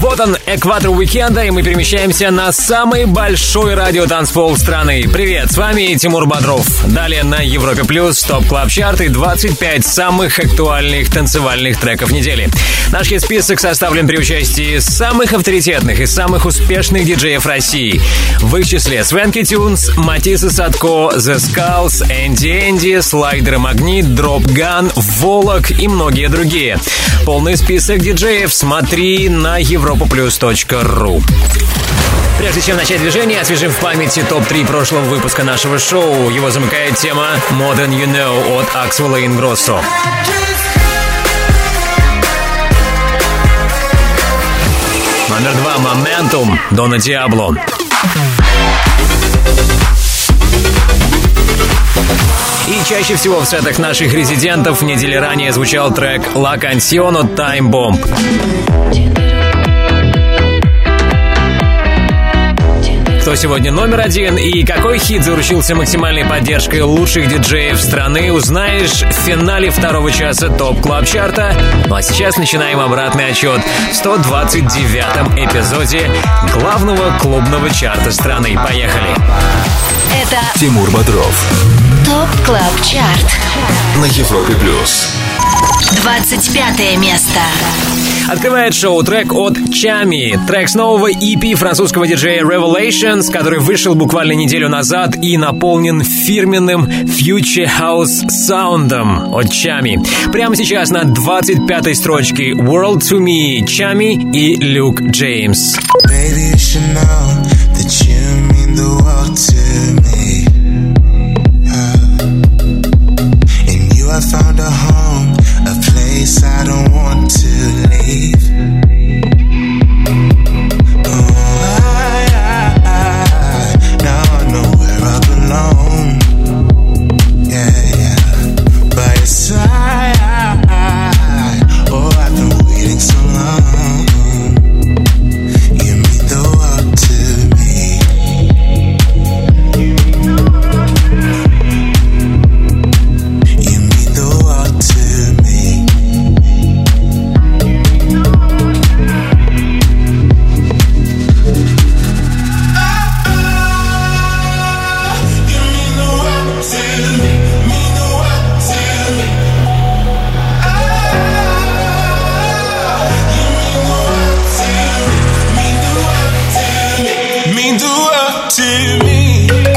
Вот он, экватор уикенда, и мы перемещаемся на самый большой радиотанцпол страны. Привет, с вами Тимур Бодров. Далее на Европе Плюс Top Club Chart и 25 самых актуальных танцевальных треков недели. Наш список составлен при участии самых авторитетных и самых успешных диджеев России. В их числе Swanky Tunes, Matisse & Sadko, The Skulls, Энди Энди, Slider & Magnit, Dropgun, Volac и многие другие. Полный список диджеев смотри на Европе europaplus.ru Прежде чем начать движение, освежим в памяти топ-3 прошлого выпуска нашего шоу. Его замыкает тема «More Than You Know» от Axwell Ingrosso. Номер два «Momentum» Дона Диабло. И чаще всего в сетах наших резидентов недели ранее звучал трек «La Canción» от Time Bomb. Кто сегодня номер один и какой хит заручился максимальной поддержкой лучших диджеев страны, узнаешь в финале второго часа ТОП Клаб Чарта. Ну а сейчас начинаем обратный отчет в 129-м эпизоде главного клубного чарта страны. Поехали! Это Тимур Бодров ТОП Клаб Чарт на Европе Плюс. 25 место. Открывает шоу трек от Tchami. Трек с нового EP французского диджея Revelations, который вышел буквально неделю назад и наполнен фирменным Future House саундом от Tchami. Прямо сейчас на 25-й строчке World to Me Чами и Люк Джеймс. Baby, you should know Mean the world to me.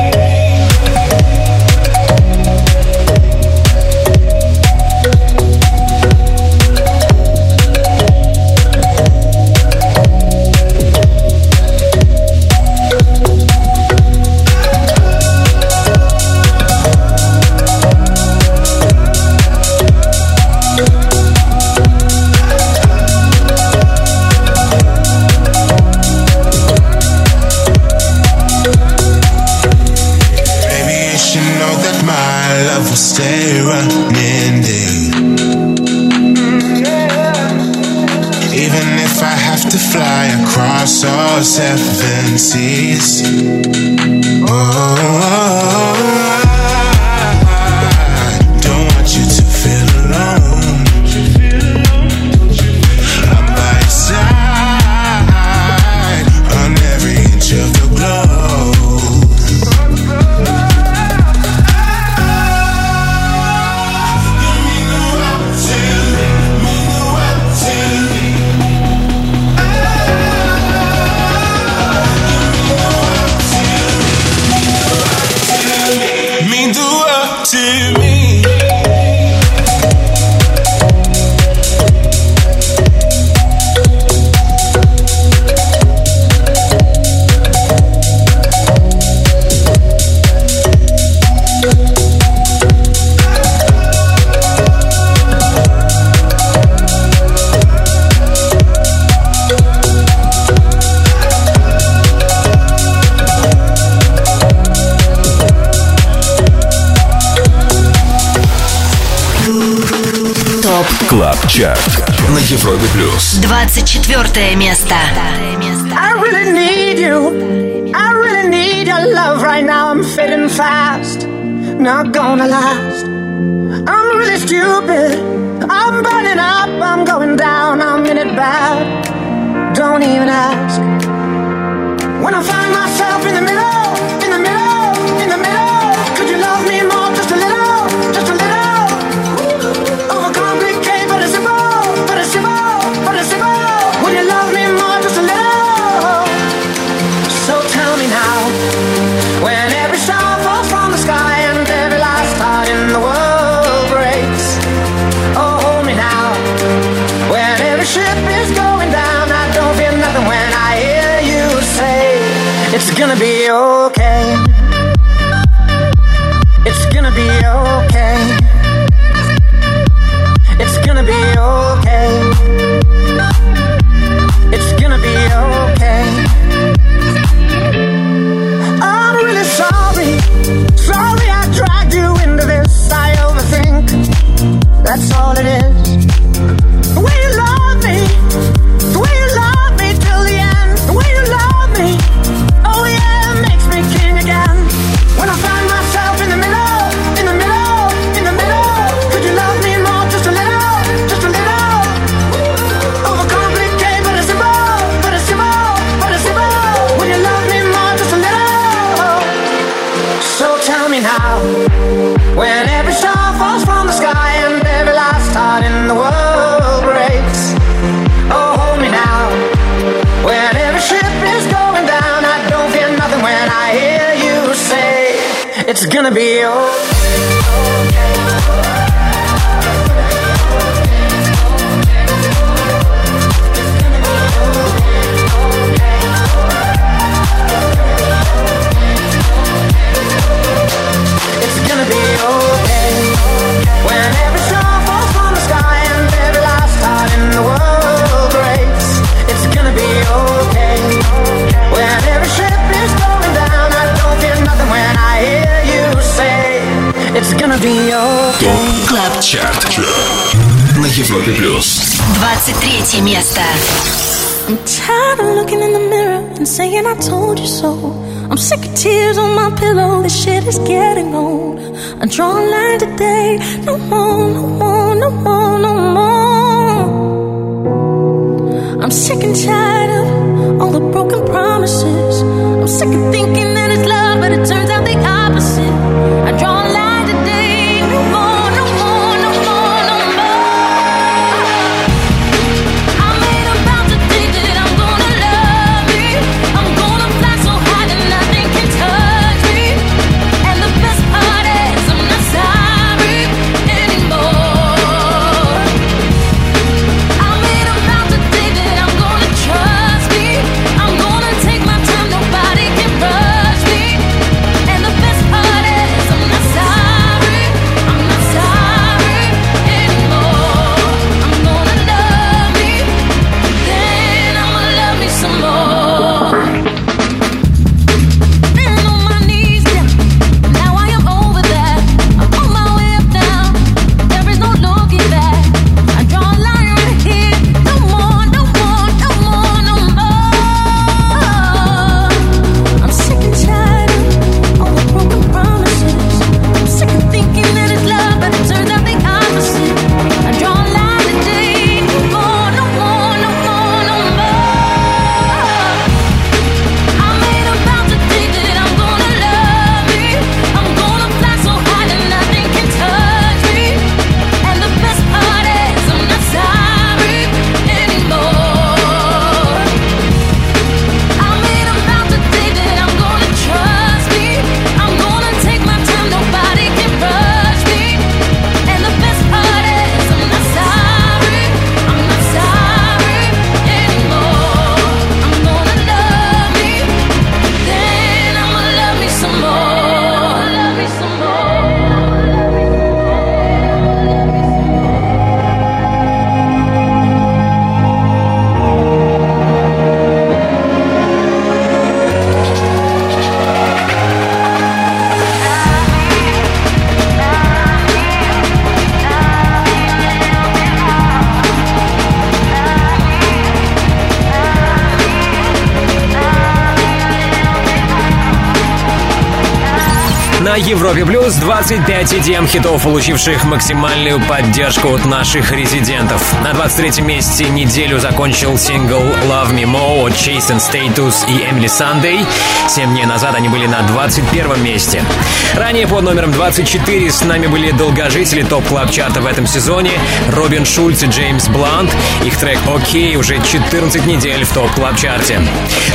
that's all it is. I'm tired of looking in the mirror and saying I told you so. I'm sick of tears on my pillow. This shit is getting old. I draw a line today. No more, no more, no more, no more. I'm sick and tired. На Европе Плюс 25 EDM хитов, получивших максимальную поддержку от наших резидентов. На 23 месте неделю закончил сингл Love Me More от Chase and Status и Emily Sunday. Семь дней назад они были на 21 месте. Ранее под номером 24 с нами были долгожители топ клаб чарта в этом сезоне Робин Шульц и Джеймс Блант. Их трек «Окей» уже 14 недель в топ клаб чарте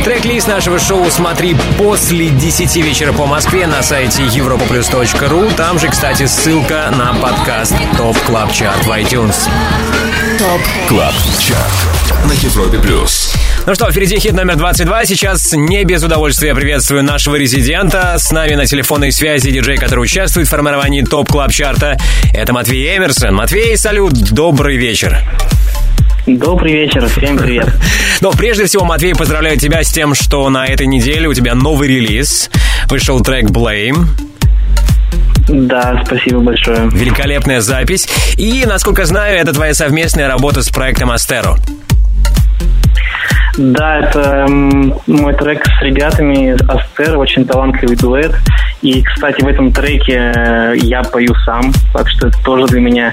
Трек-лист нашего шоу смотри после 10 вечера по Москве на сайте europaplus.ru. Там же, кстати, ссылка на подкаст ТОП Клаб Чарт в iTunes. ТОП Клаб Чарт на Европе Плюс. Ну что, впереди хит номер 22. Сейчас не без удовольствия приветствую нашего резидента. С нами на телефонной связи диджей, который участвует в формировании ТОП Клаб Чарта. Это Матвей Эмерсон. Матвей, салют, добрый вечер. Добрый вечер, всем привет. Но прежде всего, Матвей, поздравляю тебя с тем, что на этой неделе у тебя новый релиз. Вышел трек Blame. Да, спасибо большое. Великолепная запись. И, насколько знаю, это твоя совместная работа с проектом Астеро. Да, это мой трек с ребятами Астер, очень талантливый дуэт. И, кстати, в этом треке э, я пою сам, так что это тоже для меня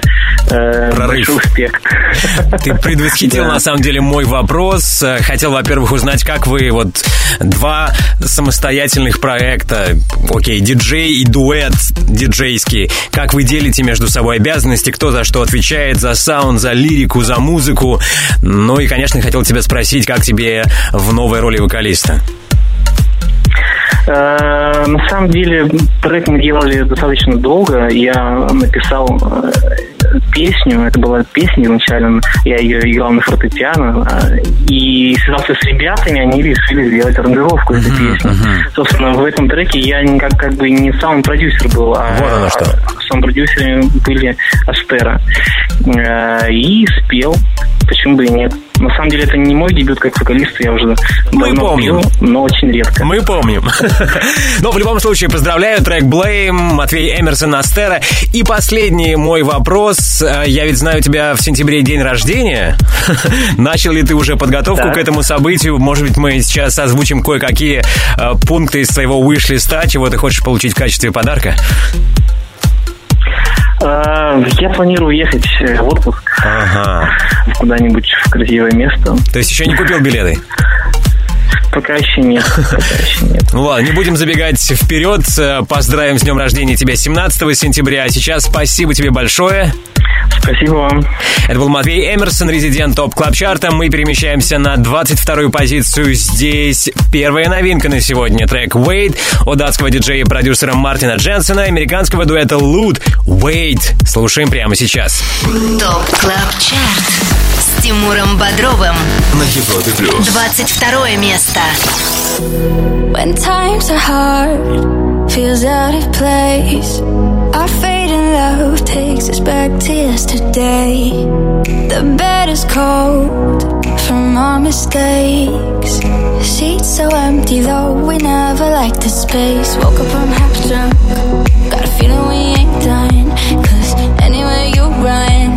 э, большой успех. Ты предвосхитил, да. на самом деле, мой вопрос. Хотел, во-первых, узнать, как вы вот два самостоятельных проекта, окей, диджей и дуэт диджейский, как вы делите между собой обязанности, кто за что отвечает, за саунд, за лирику, за музыку. Ну и, конечно, хотел тебя спросить, как тебе в новой роли вокалиста? Э, на самом деле трек мы делали достаточно долго. Я написал э, песню, это была песня изначально, я ее играл на фортепиано, э, и связался с ребятами, они решили сделать аранжировку этой uh-huh, песни. Uh-huh. Собственно, в этом треке я как, как бы не сам продюсер был, а вот оно что. сам продюсерами были Астера. И спел, почему бы и нет. На самом деле это не мой дебют как вокалист, я уже Мы помним. Пью, но очень редко. Мы помним. Но в любом случае поздравляю, трек Blame, Матвей Эмерсон Астера. И последний мой вопрос. Я ведь знаю, у тебя в сентябре день рождения. Начал ли ты уже подготовку к этому событию? Может быть, мы сейчас озвучим кое-какие э, пункты из твоего виш-листа, чего ты хочешь получить в качестве подарка? А, я планирую ехать в отпуск. Ага. Куда-нибудь в красивое место. То есть еще не купил билеты? Пока еще нет. Пока еще нет. Ну ладно, не будем забегать вперед. Поздравим с днем рождения тебя 17 сентября. А сейчас спасибо тебе большое. Спасибо вам. Это был Матвей Эмерсон, резидент ТОП Клаб Чарта. Мы перемещаемся на 22-ю позицию. Здесь первая новинка на сегодня. Трек Wait от датского диджея и продюсера Мартина Дженсона, американского дуэта Loote Wait. Слушаем прямо сейчас. ТОП Клаб Чарт с Тимуром Бодровым на Европе Плюс. 22 место. When times are hard, feels out of place. Our fading love takes us back to yesterday. The bed is cold from our mistakes. Sheets so empty though we never liked the space. Woke up, I'm half drunk. Got a feeling we ain't done. Cause anywhere you run,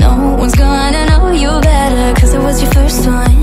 no one's gonna know you better. Cause it was your first one.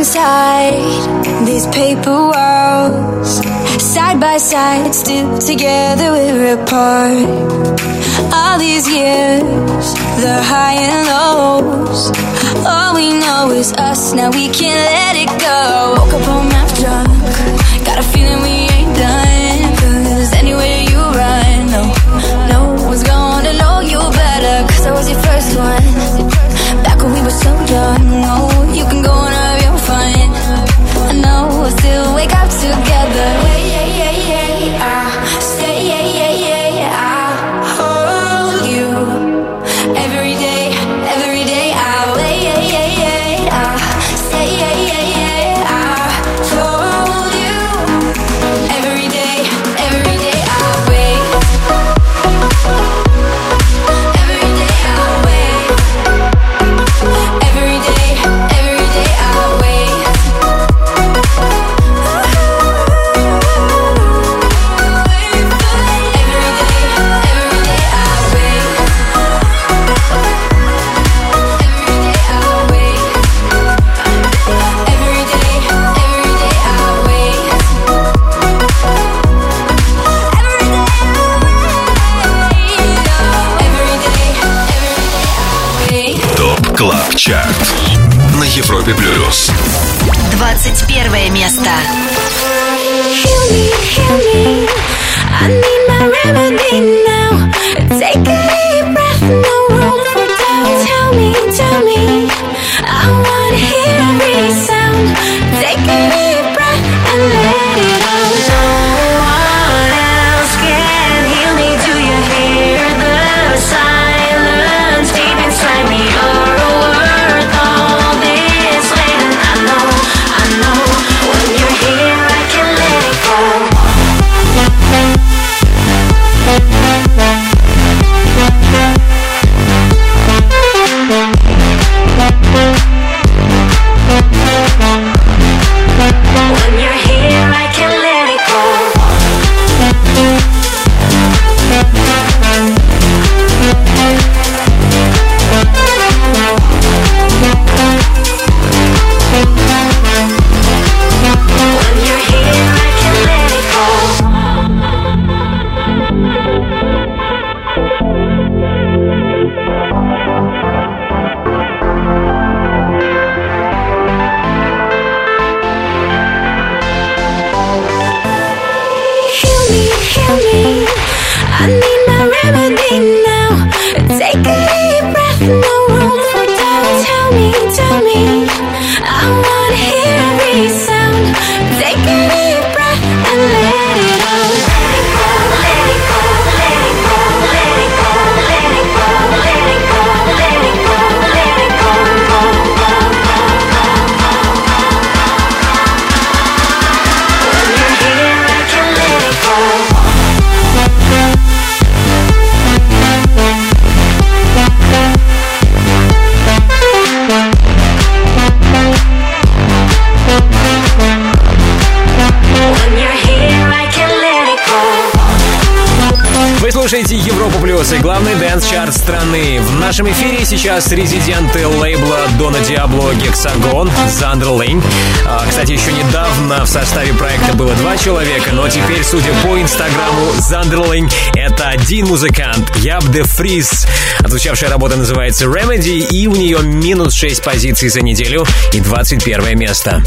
Inside these paper walls. Side by side, still together, we're apart. All these years, the high and lows. All we know is us, now we can't let it go. Woke up home half drunk, got a feeling we сейчас резиденты лейбла Дона Диабло Hexagon, Zonderling. А, Кстати, еще недавно в составе проекта было два человека, но теперь, судя по инстаграму, Zonderling — это один музыкант, Яп де Фриз. Отзвучавшая работа называется Remedy, и у нее минус 6 позиций за неделю и 21 место.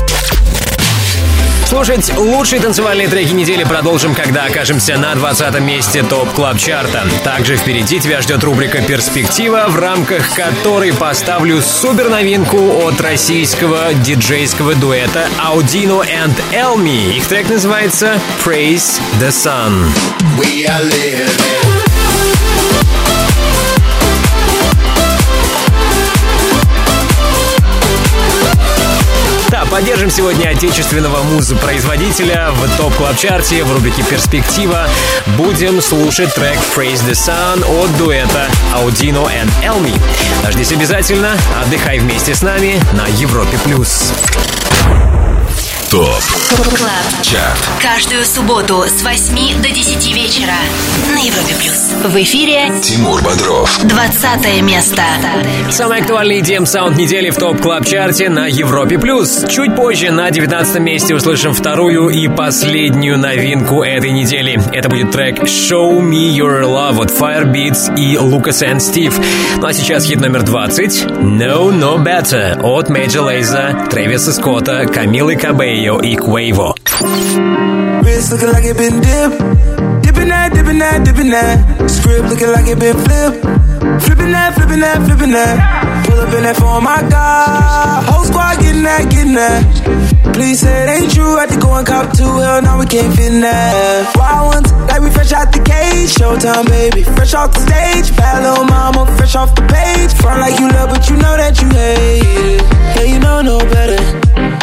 Слушать лучшие танцевальные треки недели продолжим, когда окажемся на 20 месте ТОП Клаб Чарта. Также впереди тебя ждет рубрика «Перспектива», в рамках которой поставлю супер новинку от российского диджейского дуэта Audino and Elmi. Их трек называется «Praise the Sun». We are living. Поддержим сегодня отечественного музы-производителя в топ клаб чарте в рубрике «Перспектива». Будем слушать трек «Praise the Sun» от дуэта Audino and Elmi. Дождись обязательно, отдыхай вместе с нами на Европе+. плюс. ТОП Клаб. ЧАРТ Каждую субботу с 8 до 10 вечера на Европе плюс. В эфире Тимур Бодров 20 место. Самый актуальный EDM саунд недели в топ клаб чарте на Европе+. плюс. Чуть позже на 19 месте услышим вторую и последнюю новинку этой недели. Это будет трек «Show Me Your Love» от Firebeats и Lucas and Steve. Ну а сейчас хит номер 20 «No No Better» от Major Lazer, Трэвиса Скотта, Камилы Кабейо и Quavo. Wrist looking like it been dipped. Dipping that, dipping that, dipping that. Script looking like it been flipped. Flipping that, flipping that, flipping that. Pull up in that phone, my God. Whole squad getting that, getting that. Please say it ain't true. Had to go and cop two. Hell, now we can't fit in that. Wild ones, like we fresh out the cage. Showtime, baby. Fresh off the stage. Bad little mama, fresh off the page. Front like you love, but you know that you hate it. Yeah, you know no better.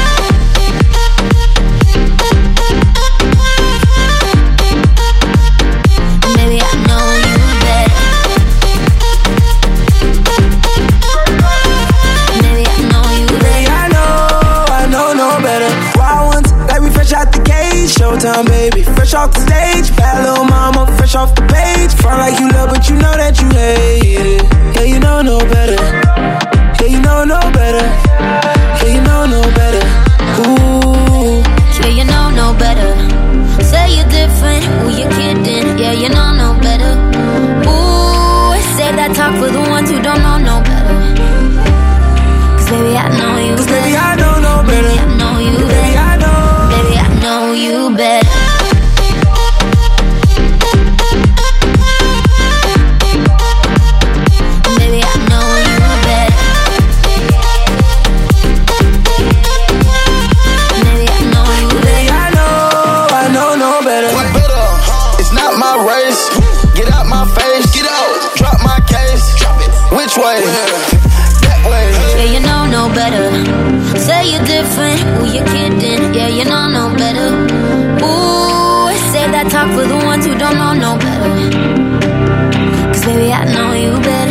downtown, baby. Fresh off the stage, bad little mama, fresh off the page. Front like you love, but you know that you hate it. Yeah, you know no better. Yeah, you know no better. Yeah, you know no better. Ooh. Yeah, you know no better. Say you're different, who you kidding? Yeah, you know no better. Ooh, save that talk for the ones who don't know Which way? That way. Yeah, you know no better. Say you're different. Who you kidding? Yeah, you know no better. Ooh, say that talk for the ones who don't know no better. Cause baby, I know you better.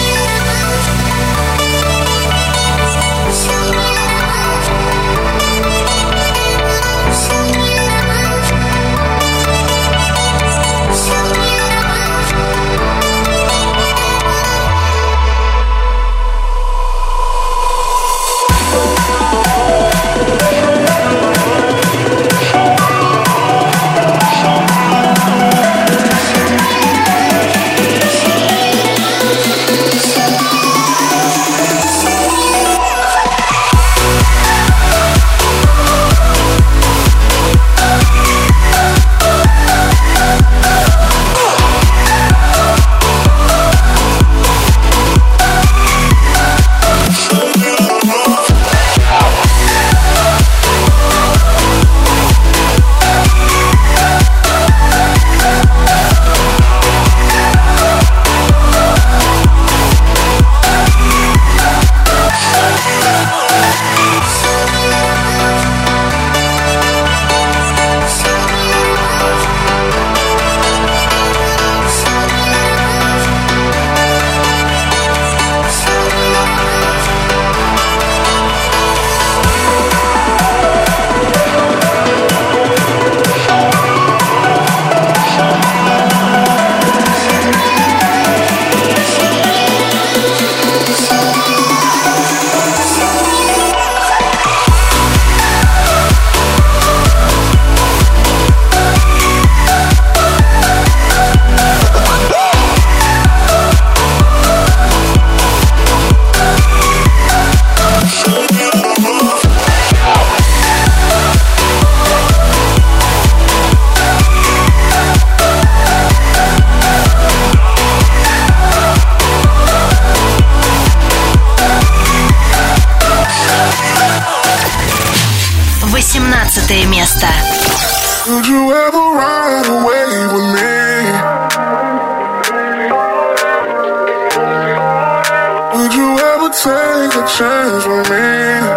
Take a chance with me.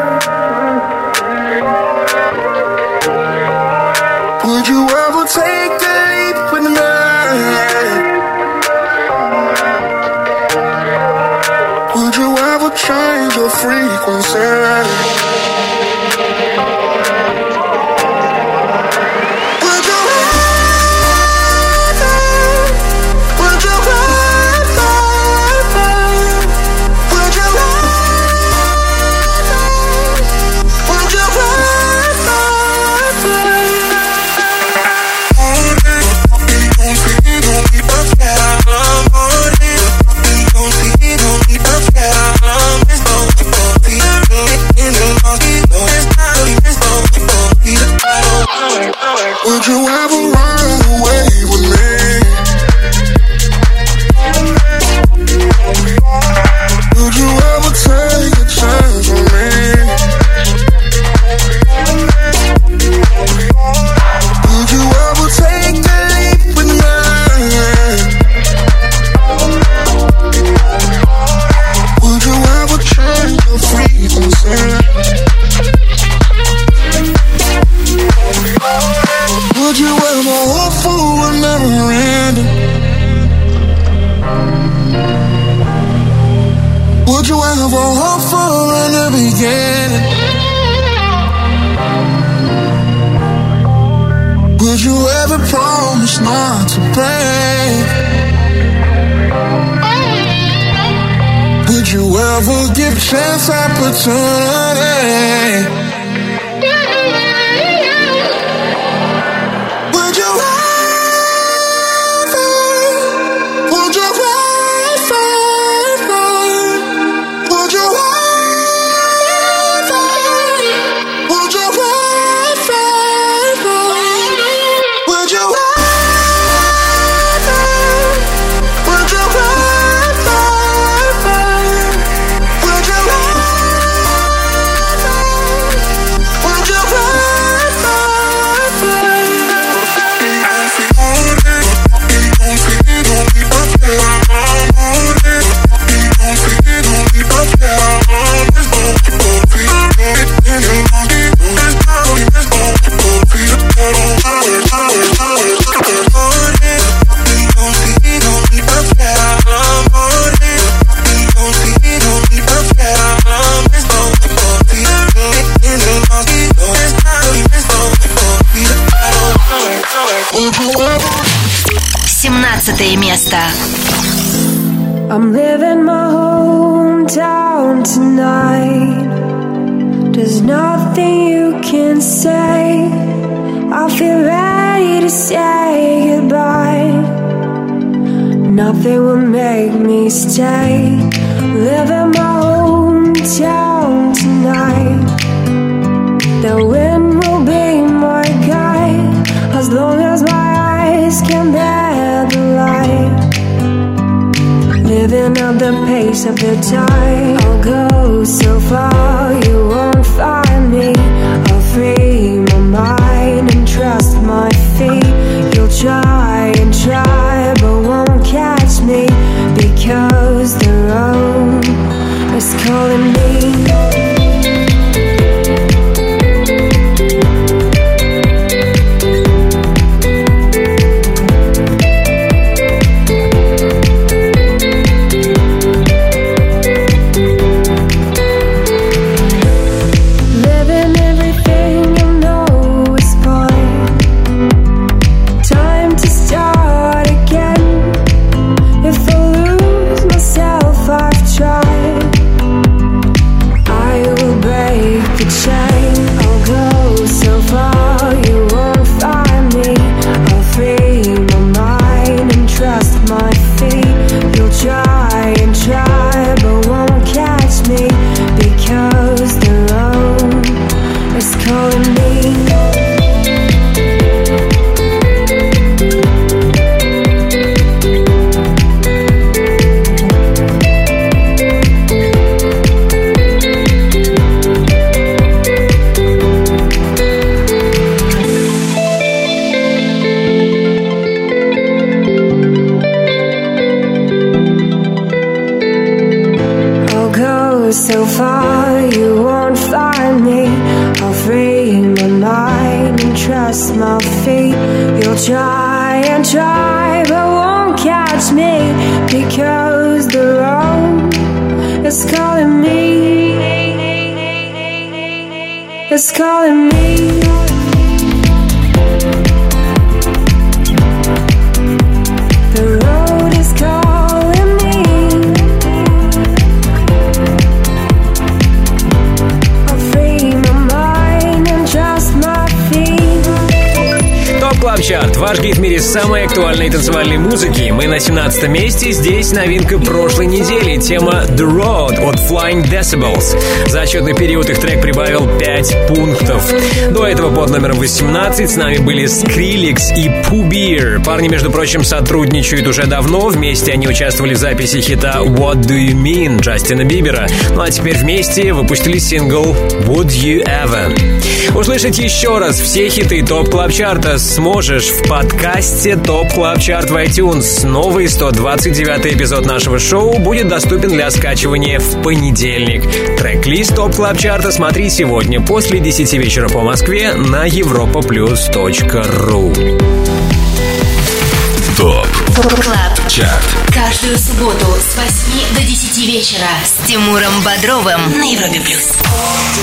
you ever sunlight say. I feel ready to say goodbye. Nothing will make me stay. Living my hometown tonight. The wind will be my guide as long as my eyes can bear the light. Living at the pace of the tide. I'll go so far, you won't It's calling me. Гид в мире самой актуальной танцевальной музыки. Мы на 17 месте. Здесь новинка прошлой недели. Тема The Road от Flying Decibels. За отчетный период их трек прибавил 5 пунктов. До этого под номером 18 с нами были Skrillex и Bear. Парни, между прочим, сотрудничают уже давно. Вместе они участвовали в записи хита What Do You Mean Джастина Бибера. Ну а теперь вместе выпустили сингл Would You Ever. Услышать еще раз все хиты ТОП Клаб Чарта сможешь в подкасте ТОП Клаб Чарт в iTunes. Новый 129 эпизод нашего шоу будет доступен для скачивания в понедельник. Трек-лист ТОП Клаб Чарта смотри сегодня после 10 вечера по Москве на europaplus.ru ТОП Клаб. ЧАРТ Каждую субботу с 8 до 10 вечера с Тимуром Бодровым на Европе плюс.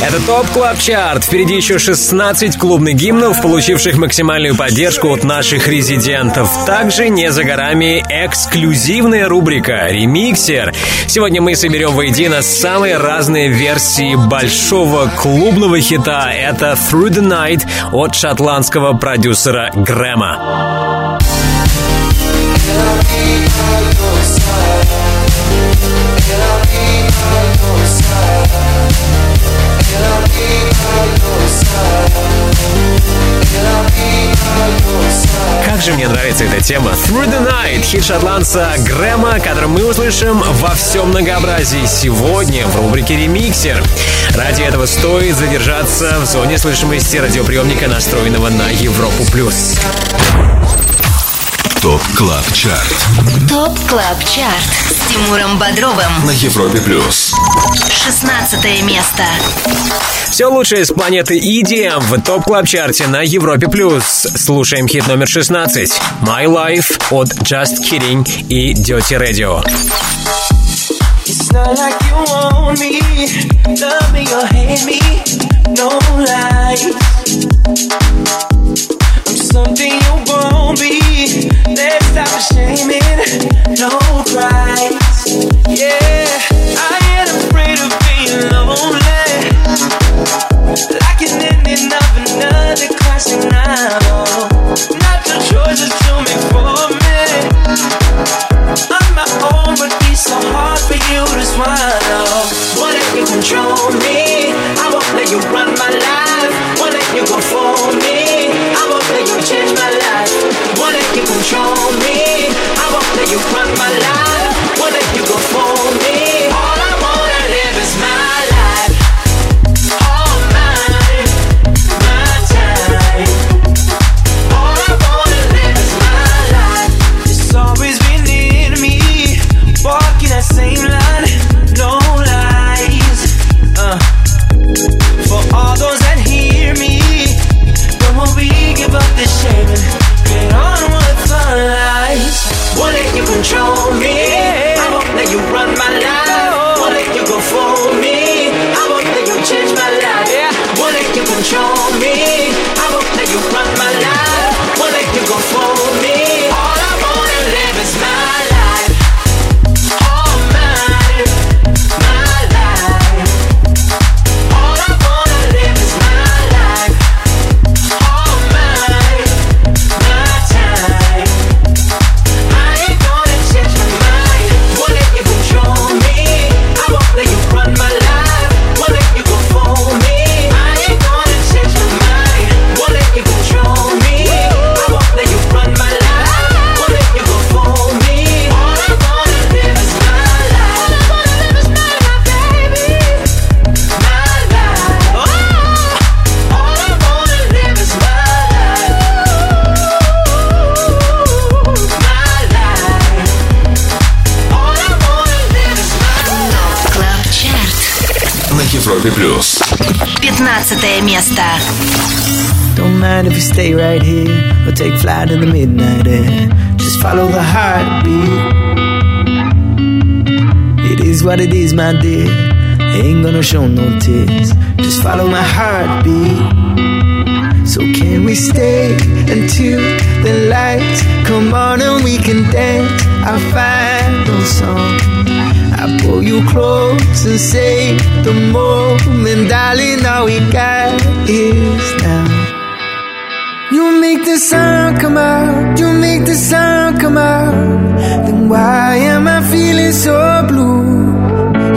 Это ТОП Клаб Чарт. Впереди еще 16 клубных гимнов, получивших максимальную поддержку от наших резидентов. Также не за горами эксклюзивная рубрика «Ремиксер». Сегодня мы соберем воедино самые разные версии большого клубного хита. Это «Through the Night» от шотландского продюсера Грэма. Как же мне нравится эта тема. Through the Night, хит шотландца Грэма, который мы услышим во всем многообразии сегодня в рубрике «Ремиксер». Ради этого стоит задержаться в зоне слышимости радиоприемника, настроенного на Европу+. плюс. ТОП КЛАБ ЧАРТ ТОП Клаб Чарт с Тимуром Бодровым. на Европе плюс. 16 место. Все лучшее с планеты EDM в топ клаб чарте на Европе+. плюс. Слушаем хит номер 16 «My Life» от Just Kiddin и Dirty Radio. It's not like you want me, love me or hate me, no lies. I'm something you won't be, let's stop shaming, no price. Yeah, I ain't afraid of being lonely. Like an ending of another classic novel. Not your choices to me. Academia Star. Don't mind if you stay right here or take flight in the midnight air. Just follow the heartbeat. It is what it is, my dear. Ain't gonna show no tears. Just follow my heartbeat. So can we stay until the lights come on and we can dance our final song? I pull you close and say the moment, darling, all we got is now. You make the sound come out, you make the sound come out. Then why am I feeling so blue?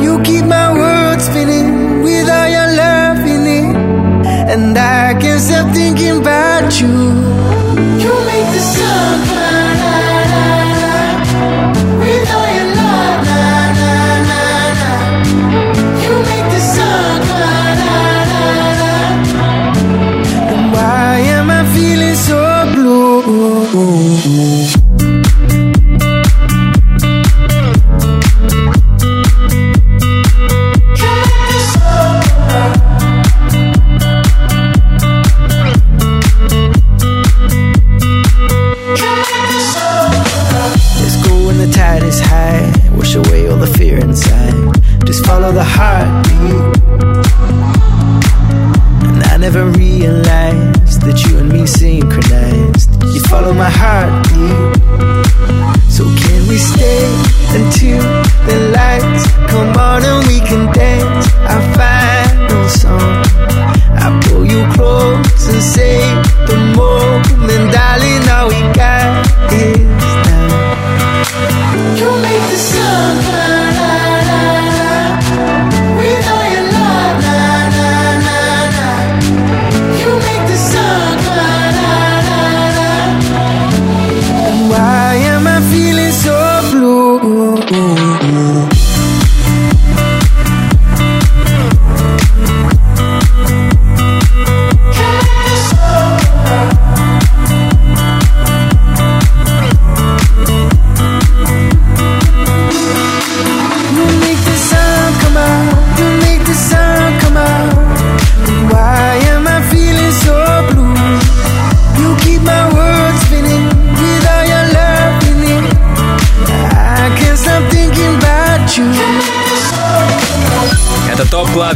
You keep my world spinning with all your love in it, and I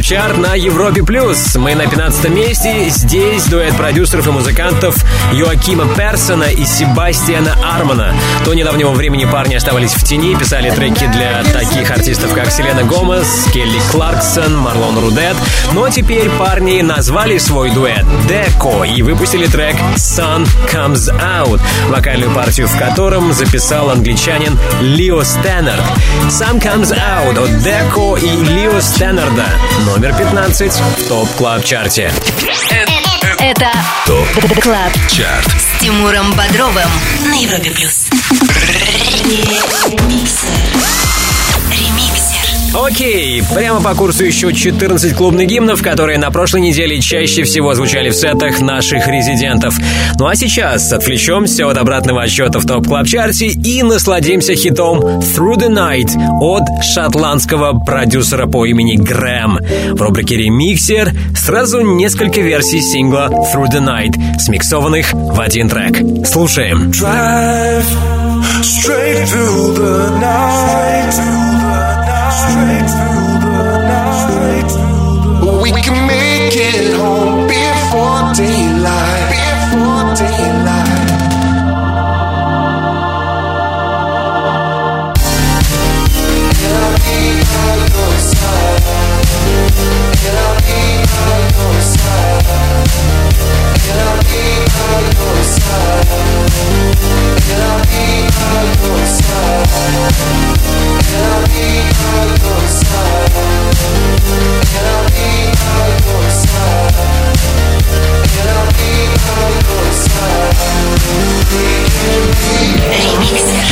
Чарт на Европе+. плюс. Мы на 15 месте. Здесь дуэт продюсеров и музыкантов Йоакима Персона и Себастьяна Армана. До недавнего времени парни оставались в тени, писали треки для таких артистов, как Селена Гомес, Келли Кларксон, Марлон Рудет. Но теперь парни назвали свой дуэт Деко и выпустили трек Sun Comes Out, вокальную партию в котором записал англичанин Лио Стэннерд. Sun Comes Out от Деко и Лео Стэннарда. Номер 15 в ТОП Клаб Чарте. Это ТОП Клаб Чарт. с Тимуром Бодровым на Европе плюс. Окей, прямо по курсу еще 14 клубных гимнов, которые на прошлой неделе чаще всего звучали в сетах наших резидентов. Ну а сейчас отвлечемся от обратного отсчета в топ клаб чарте и насладимся хитом Through the Night от шотландского продюсера по имени Грэм. В рубрике «Ремиксер» сразу несколько версий сингла Through the Night, смиксованных в один трек. Слушаем. Drive straight through the night. Ремиксер.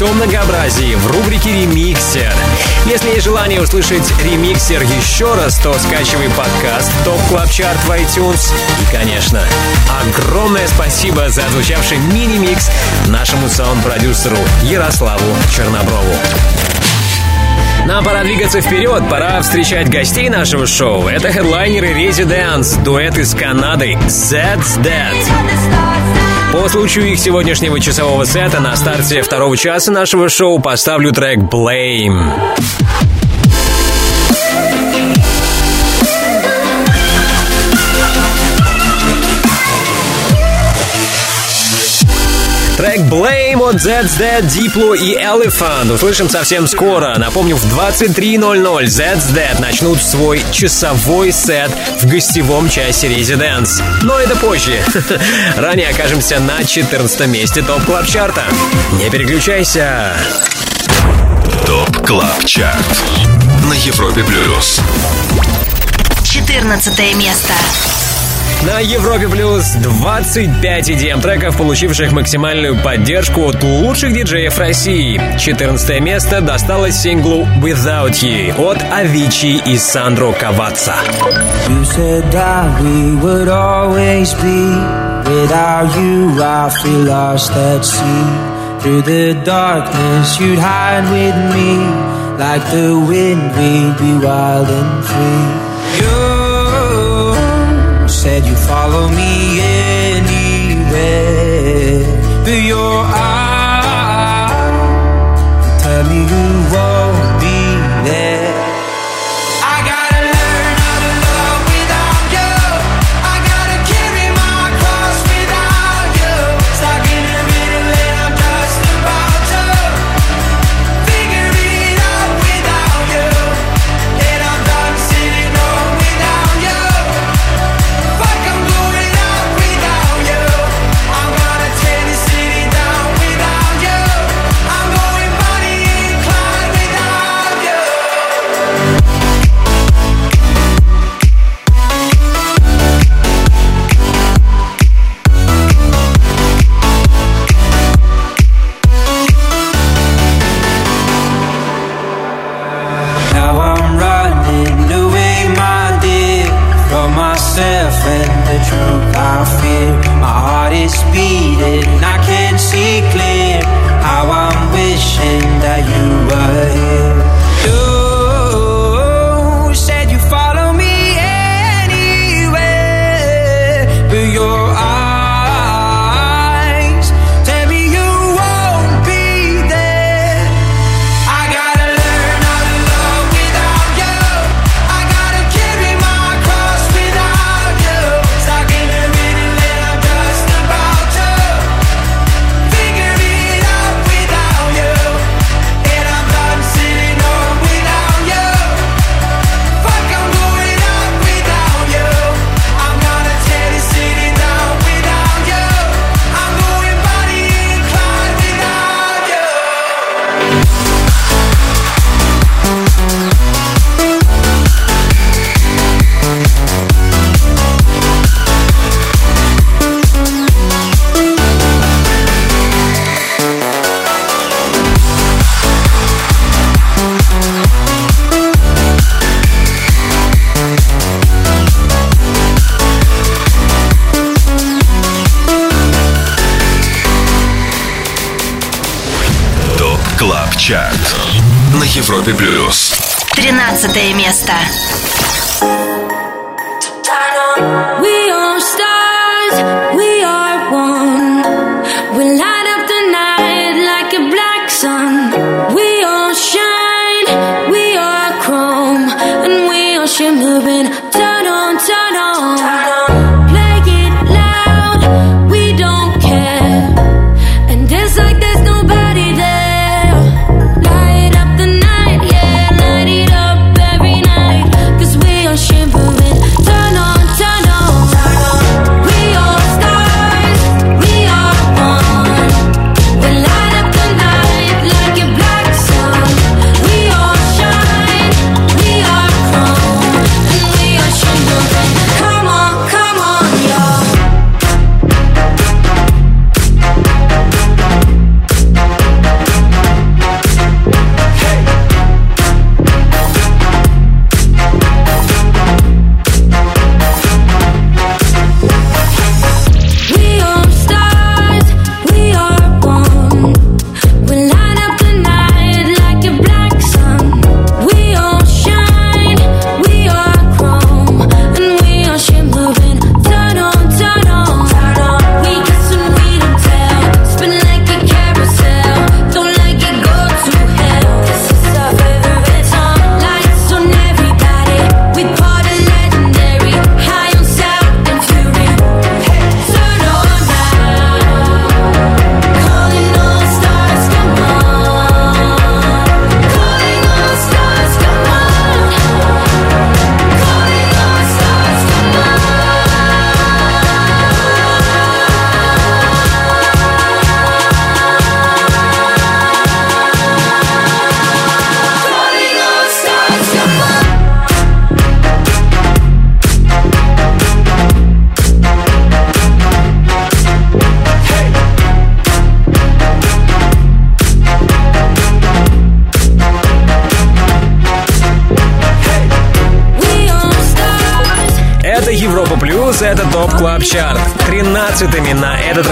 Всем многообразии в рубрике «Ремиксер». Если есть желание услышать ремиксер еще раз, то скачивай подкаст Top Club Chart в iTunes. И, конечно, огромное спасибо за звучавший мини-микс нашему саунд-продюсеру Ярославу Черноброву. Нам пора двигаться вперед, пора встречать гостей нашего шоу. Это хедлайнеры Residence, дуэт из Канады Zeds Dead. По случаю их сегодняшнего часового сета на старте второго часа нашего шоу поставлю трек Blame. Zed's Dead, Diplo и Elephant услышим совсем скоро. Напомню, в 23.00 Zed's Dead начнут свой часовой сет в гостевом часе Residence. Но это позже. Ранее окажемся на 14 месте Top Club Chart'а. Не переключайся. Top Club Chart на Европе Плюс. 14 место. На Европе Плюс 25 EDM треков, получивших максимальную поддержку от лучших диджеев России. 14 место досталось синглу Without You от Avicii и Sandro Cavazza. Through the darkness, you'd hide with me. Like the wind, we'd be wild and free. You said you follow me anywhere. But your eyes tell me you won't 13 место.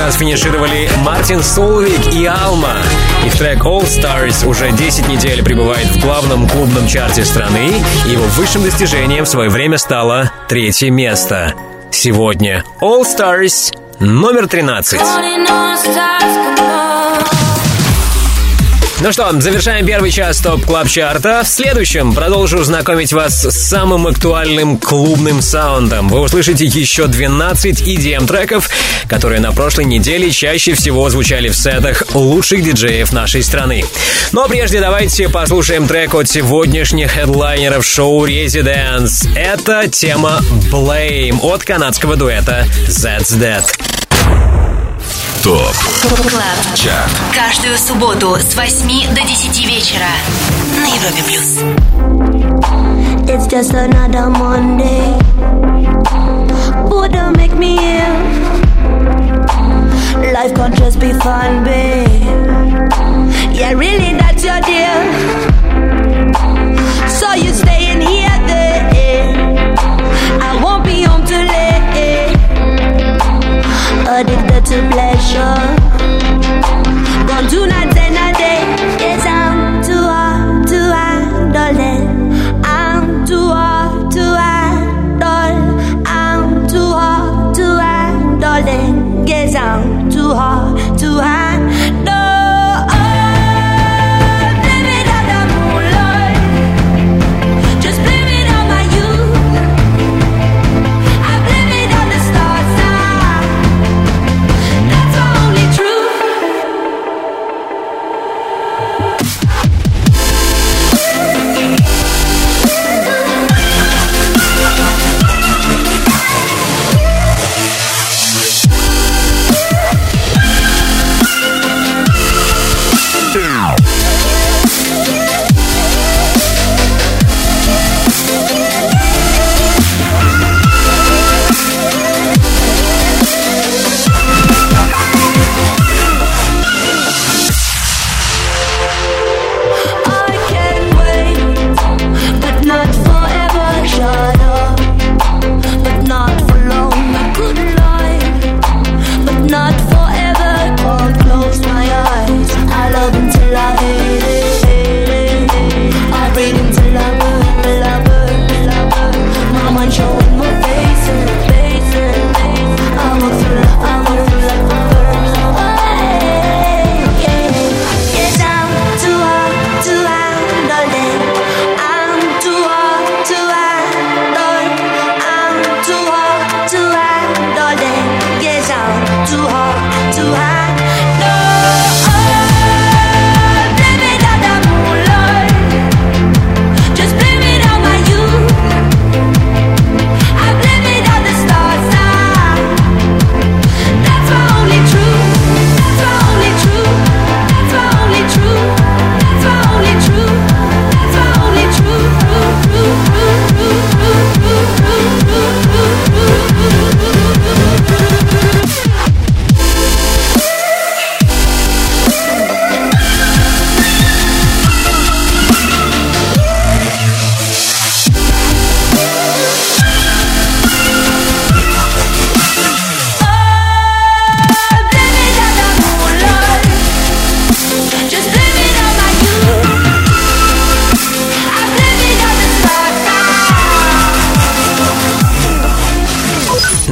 На этот раз финишировали Мартин Солвейг и Алма. Их трек All Stars уже 10 недель пребывает в главном клубном чарте страны, его высшим достижением в свое время стало третье место. Сегодня All Stars номер 13. Ну что, завершаем первый час Top Club Chart'а. В следующем продолжу знакомить вас с самым актуальным клубным саундом. Вы услышите еще 12 EDM-треков, которые на прошлой неделе чаще всего звучали в сетах лучших диджеев нашей страны. Но прежде давайте послушаем трек от сегодняшних хедлайнеров шоу Residence. Это тема Blame от канадского дуэта Zeds Dead. Top Club. Chart Каждую субботу с 8 до 10 вечера на Европе плюс. It's just another Monday. Buddha make me ill. Life can't just be fun, babe. Yeah, really, that's your deal. So you staying here, there. I won't be home too late. Addicted to pleasure. Gone two nights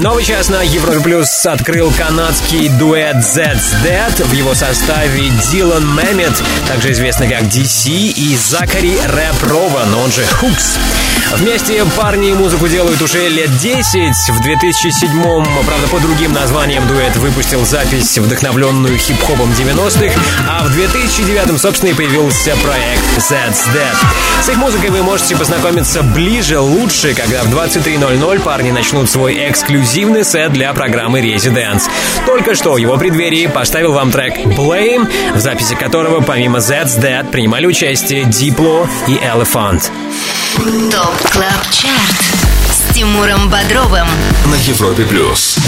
Новый час на Европе Плюс открыл канадский дуэт Zed's Dead. В его составе Дилан Мэммет, также известный как DC, и Закари Рэп Рован, он же Хукс. Вместе парни музыку делают уже лет 10. В 2007-м, правда, по другим названиям дуэт выпустил запись, вдохновленную хип-хопом 90-х, а в 2009-м, собственно, и появился проект Zed's Dead. С их музыкой вы можете познакомиться ближе, лучше, когда в 23.00 парни начнут свой эксклюзивный сет для программы Residence. Только что его преддверии поставил вам трек Blame, в записи которого помимо Zeds Dead принимали участие Diplo и Elliphant. Top Club Chart с Тимуром Бодровым. На Европе Плюс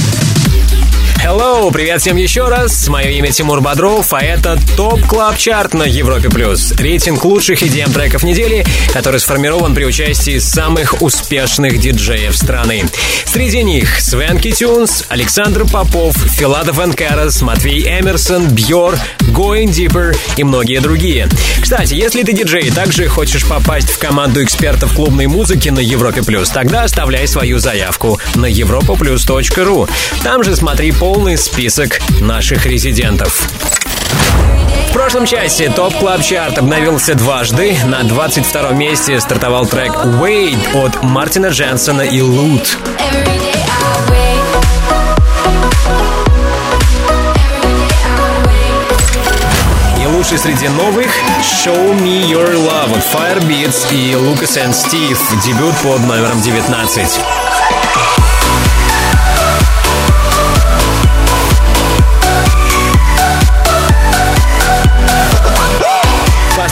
Hello, привет всем еще раз. Мое имя Тимур Бодров, а это Top Club Chart на Европе Плюс. Рейтинг лучших EDM треков недели, который сформирован при участии самых успешных диджеев страны. Среди них Swanky Tunes, Александр Попов, Filatov & Karas, Матвей Эмерсон, Бьор, Going Deeper и многие другие. Кстати, если ты диджей и также хочешь попасть в команду экспертов клубной музыки на Европе Плюс, тогда оставляй свою заявку на europaplus.ru. Там же смотри полный список наших резидентов. В прошлом часе Top Club Chart обновился дважды. На 22 месте стартовал трек «Wait» от Мартина Дженсона и «Loote». И лучший среди новых «Show Me Your Love» от Firebeatz и Lucas and Steve, дебют под номером 19.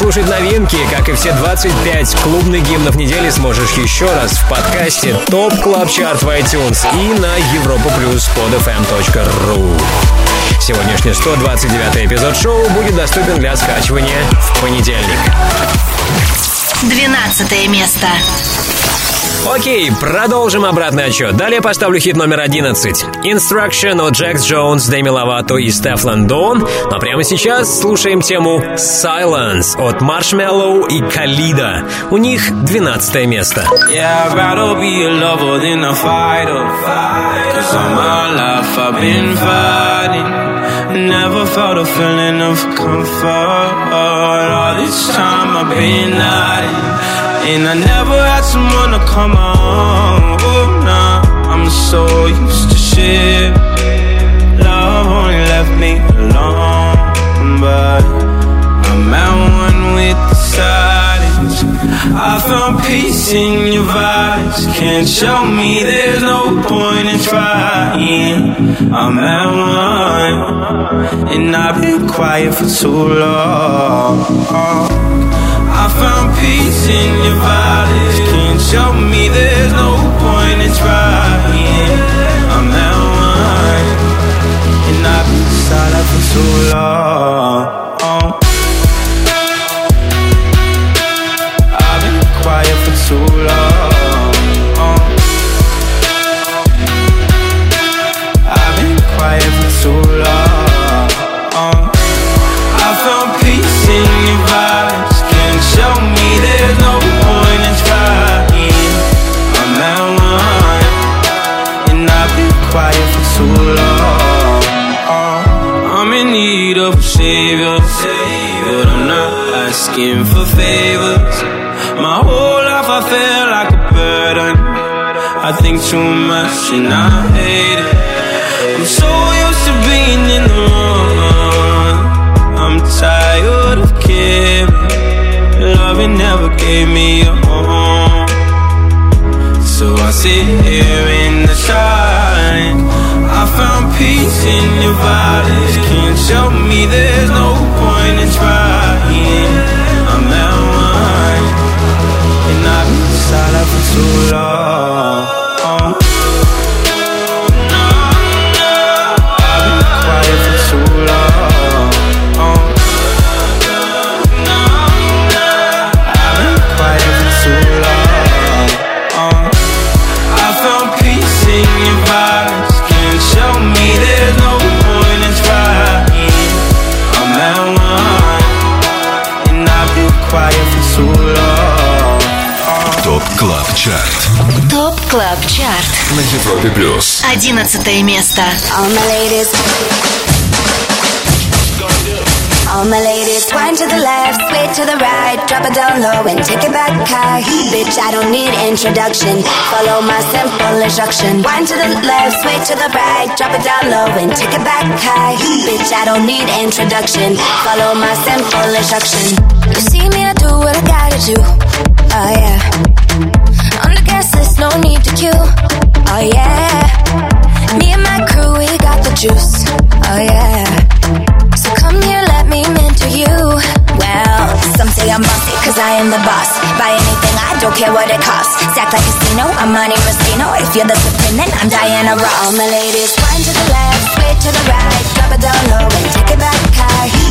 Послушать новинки, как и все 25 клубных гимнов недели, сможешь еще раз в подкасте Top Club Chart в iTunes и на Европа Плюс под fm.ru. Сегодняшний 129 эпизод шоу будет доступен для скачивания в понедельник. 12 место. Окей, продолжим обратный отчет. Далее поставлю хит номер 11. Instruction от Джекс Джонс, Дэми Лавато и Стефлан Дон. Но прямо сейчас слушаем тему Silence от Marshmallow и Калида. У них 12 место. Never felt a feeling of comfort. All this time I've been hiding. And I never had someone to come on. Oh, nah, I'm so used to shit. Love only left me alone. But I'm at one with the silence. I found peace in your vibes. Can't show me there's no point in trying. I'm at one. And I've been quiet for too long. I found peace in your violence. Can't show me there's no point in trying. I'm at one, and I've been silent for too long. And I hate it. I'm so used to being in the wrong. I'm tired of caring. Loving never gave me a home. So I sit here in the silence. I found peace in your violence. Can't show me there's no point in trying. I'm at one, and I've been silent for too long. на Европе+. плюс. 11 место. All my ladies. All my ladies, wind to the left, sway to the right, drop it down low and take it back high. Bitch, I don't need introduction. Follow my simple instruction. Wind to the left, sway to the right, drop it down low and take it back high. Bitch, I don't need introduction. Follow my simple instruction. You see me, I do what I gotta do. Oh yeah. On the gas list, no need to queue. Oh yeah. Me and my crew, we got the juice. Oh yeah. So come here, let me mentor you. Well, I'm I am the boss. Buy anything I do, don't care what it costs. Stack like casino, I'm. If you're the supreme, then I'm Diana Ross. All my ladies, wind to the left, sway to the right, drop it down low and take it back high.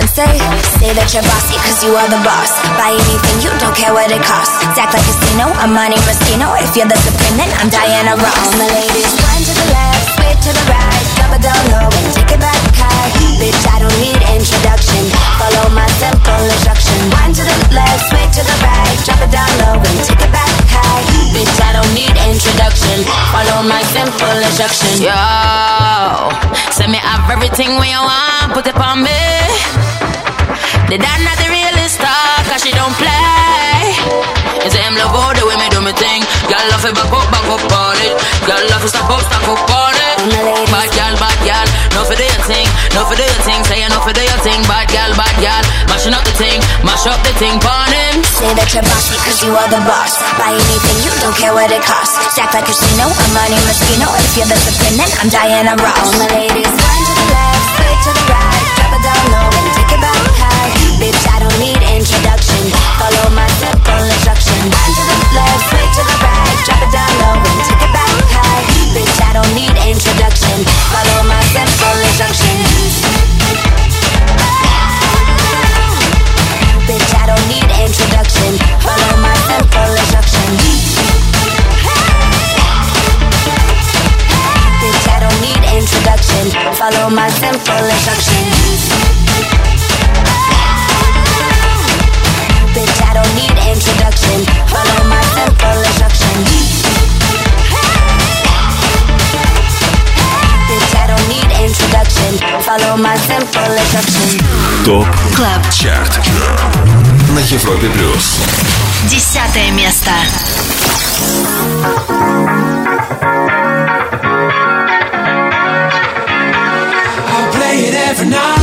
and say, say that you're bossy cause you are the boss. Buy anything, you don't care what it costs. Act like casino, I'm Monte Rustino. If you're the supreme, then I'm Diana Ross. All my ladies, one to the left, switch to the right, drop it down low and take it back high. Bitch, I don't need introduction. Follow my simple instruction. One to the left, switch to the right, drop it down low and take it back. Bitch, I don't need introduction. Follow my simple instruction. Yo, send me have everything you want, put it on me. The dad not the realest star, cause she don't play. It's him love all the way me do me thing. Girl love it back up, back up on it. Girl love it stop up, stop up on it. Bad girl, bad girl, no for do your thing, no for do your thing. Say no for do your thing, bad girl, bad girl. Mashing up the thing, mash up the thing, pon him. Say that you're bossy cause you are the boss. Buy anything, you don't care what it costs. Stack like casino, I'm Monte Rustino. If you're the supreme, then I'm Diana Ross. All my ladies, one to the left, switch to the right, drop it down low and take it back high. Bitch, I don't need introduction. Follow my simple instruction. One to the left, switch to the right, drop it down low and take it back high. Bitch, I don't need introduction. Follow my Follow my simple instruction. Bitch, I don't need introduction. Follow my simple instruction. Introduction. Follow my simple instruction. ТОП Клаб ЧАРТ на Европе плюс. Десятое место. Every night,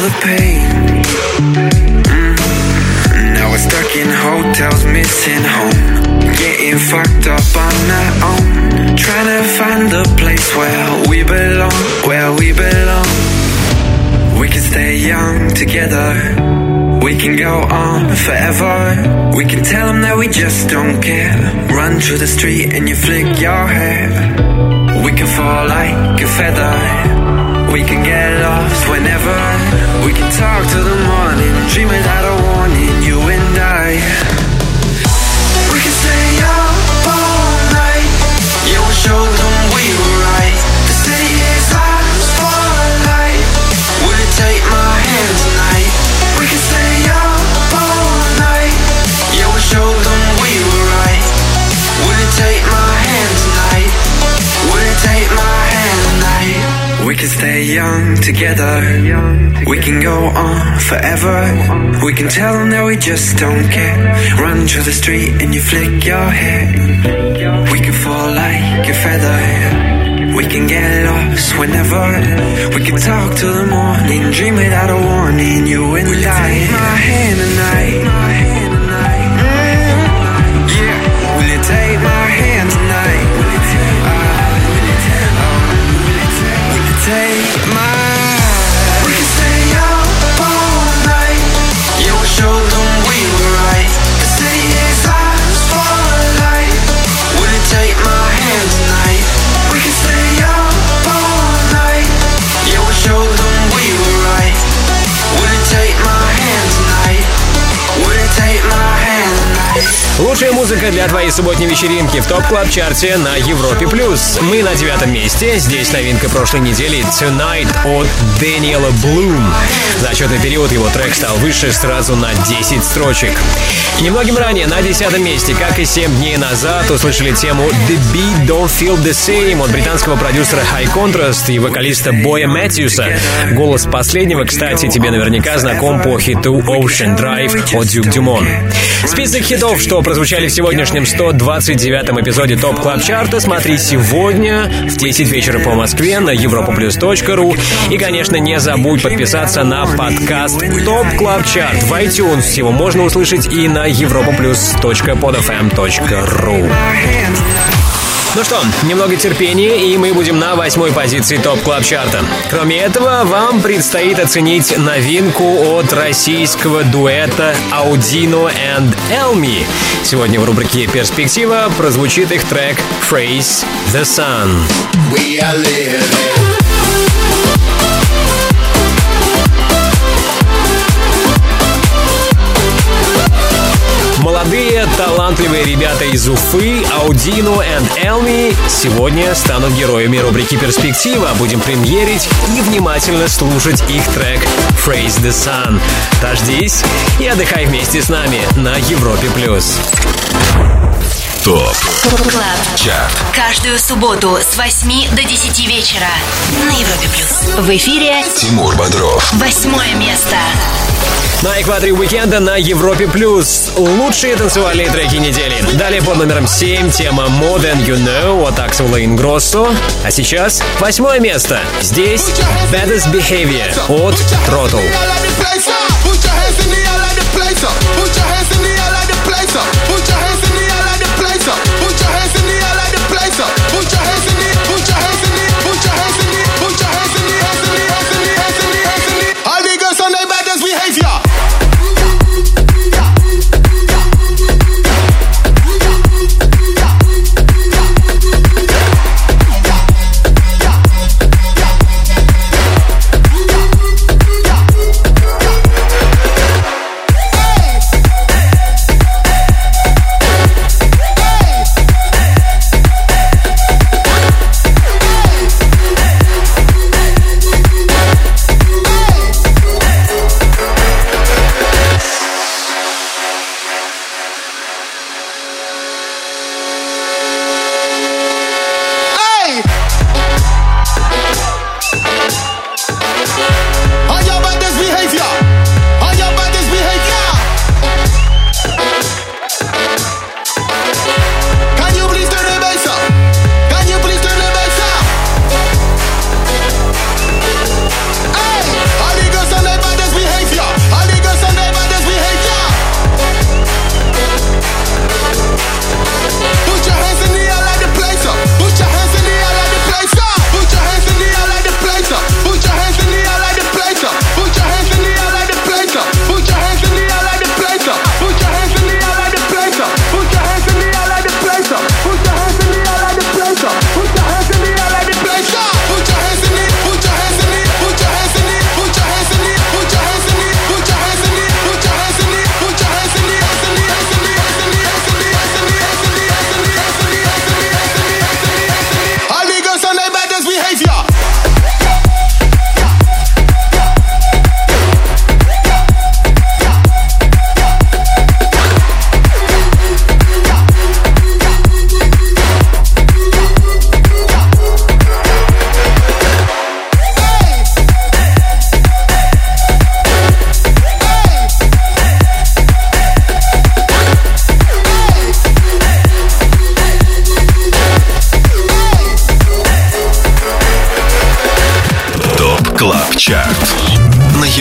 the pain. Mm. Now we're stuck in hotels, missing home. Getting fucked up on our own. Trying to find the place where we belong, where we belong. We can stay young together. We can go on forever. We can tell them that we just don't care. Run through the street and you flick your hair. We can fall like a feather. We can get lost whenever. We can talk till the morning, dream without a warning, you and I. can stay young together. We can go on forever. We can tell them that we just don't care. Run through the street and you flick your hair. We can fall like a feather. We can get lost whenever. We can talk till the morning, dream without a warning. You and I. Take my hand tonight. Лучшая музыка для твоей субботней вечеринки в топ клаб чарте на Европе плюс. Мы на девятом месте. Здесь новинка прошлой недели Tonight от Дэниела Блум. За отчетный период его трек стал выше сразу на 10 строчек. Немногим ранее на десятом месте, как и 7 дней назад, услышали тему The Beat Don't Feel The Same от британского продюсера High Contrast и вокалиста Боя Мэтьюса. Голос последнего, кстати, тебе наверняка знаком по хиту Ocean Drive от Дюк Дюмон. Список хитов, что прозвучали в сегодняшнем 129-м эпизоде Top Club Chart'а, смотри сегодня в 10 вечера по Москве на europaplus.ru. И, конечно, не забудь подписаться на подкаст Top Club Chart в iTunes. Его можно услышать и на europaplus.podfm.ru. Ну что, немного терпения, и мы будем на восьмой позиции Top Club Chart'а. Кроме этого, вам предстоит оценить новинку от российского дуэта Audino and Elmi. Сегодня в рубрике «Перспектива» прозвучит их трек «Phrase the Sun». We are living. Молодые, талантливые ребята из Уфы, Audino and Elmi сегодня станут героями рубрики «Перспектива». Будем премьерить и внимательно слушать их трек «Phrase the Sun». Дождись и отдыхай вместе с нами на Европе+. плюс. ТОП КЛАБ ЧАРТ Каждую субботу с 8 до 10 вечера на Европе Плюс. В эфире Тимур Бодров. Восьмое место. На экваторе уикенда на Европе Плюс. Лучшие танцевальные треки недели. Далее под номером 7 тема More Than You Know от Axel Lane Grosso, А сейчас восьмое место. Здесь Baddest Behavior от Throttle. Put your hands in the air like the place up. Put your hands in the air like the place up. Put your hands Put your hands in the air like the place up. Put your hands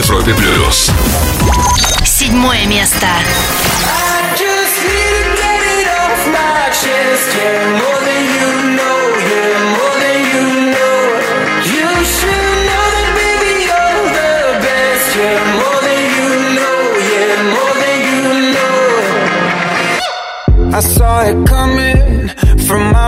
Европе плюс. Седьмое место. I saw it coming.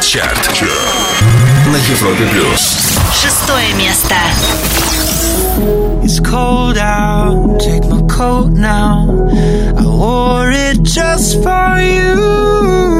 Чарт. На Европе плюс. Шестое место. It's cold out, take my coat now. I wore it just for you.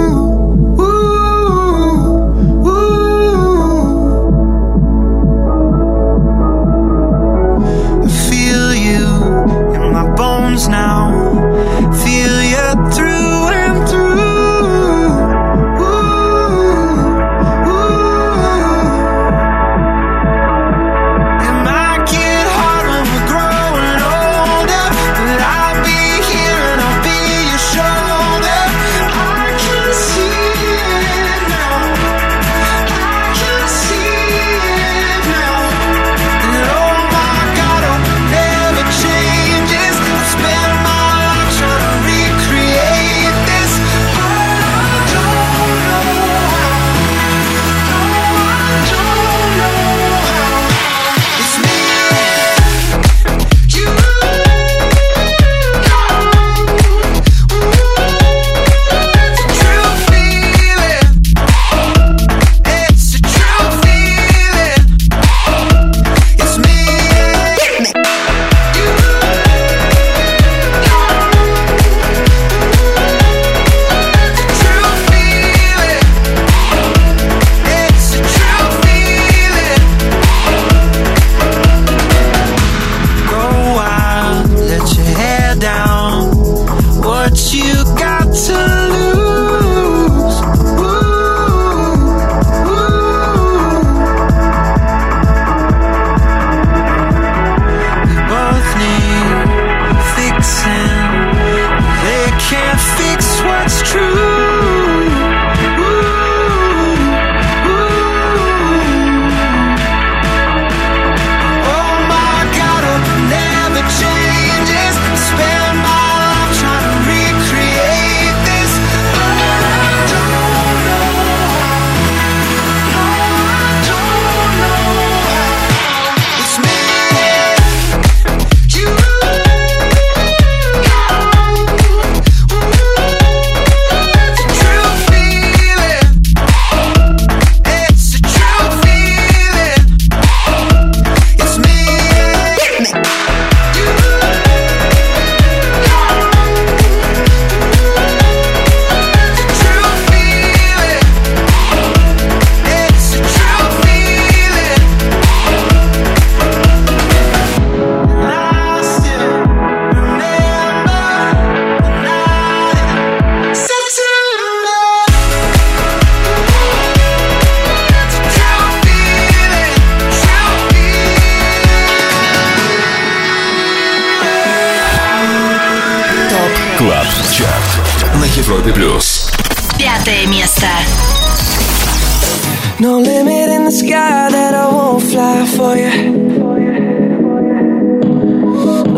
sky that I won't fly for you.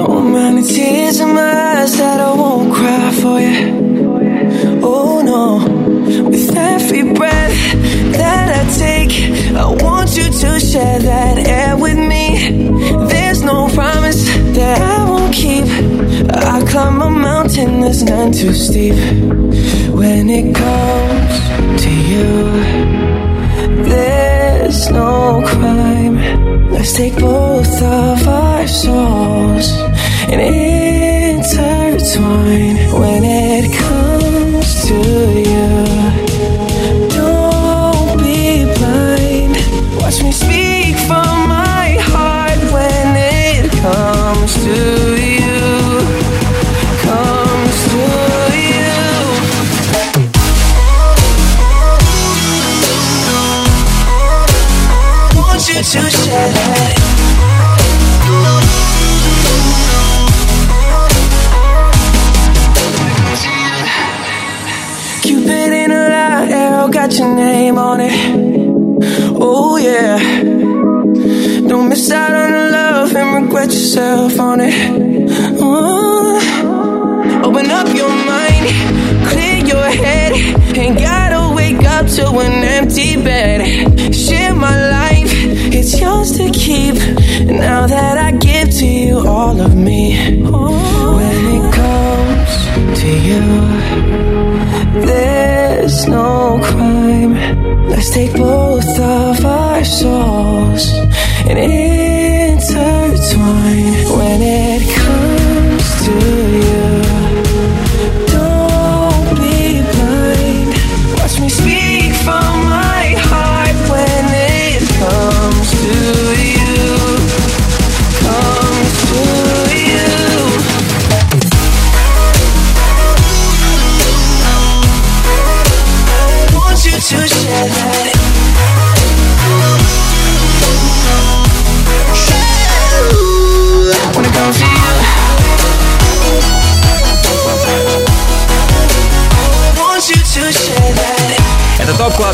No many tears in my eyes that I won't cry for you. Oh no, with every breath that I take, I want you to share that air with me. There's no promise that I won't keep. I climb a mountain that's none too steep.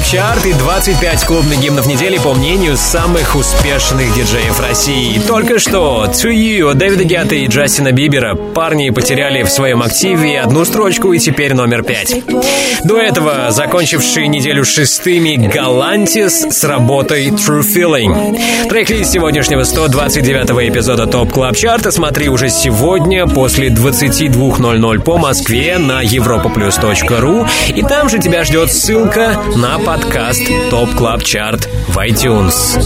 Это Top Club Chart и 25 клубных гимнов недели по мнению самых успешных диджеев России. И только что To You Дэвида Гетта и Джастина Бибера парни потеряли в своем активе одну строчку и теперь номер пять. До этого закончивший неделю шестыми Галантис с работой True Feeling. Трек-лист сегодняшнего 129 эпизода Top Club Chart'а смотри уже сегодня после 22.00 по Москве на europaplus.ru и там же тебя ждет ссылка на подкаст Top Club Chart в iTunes.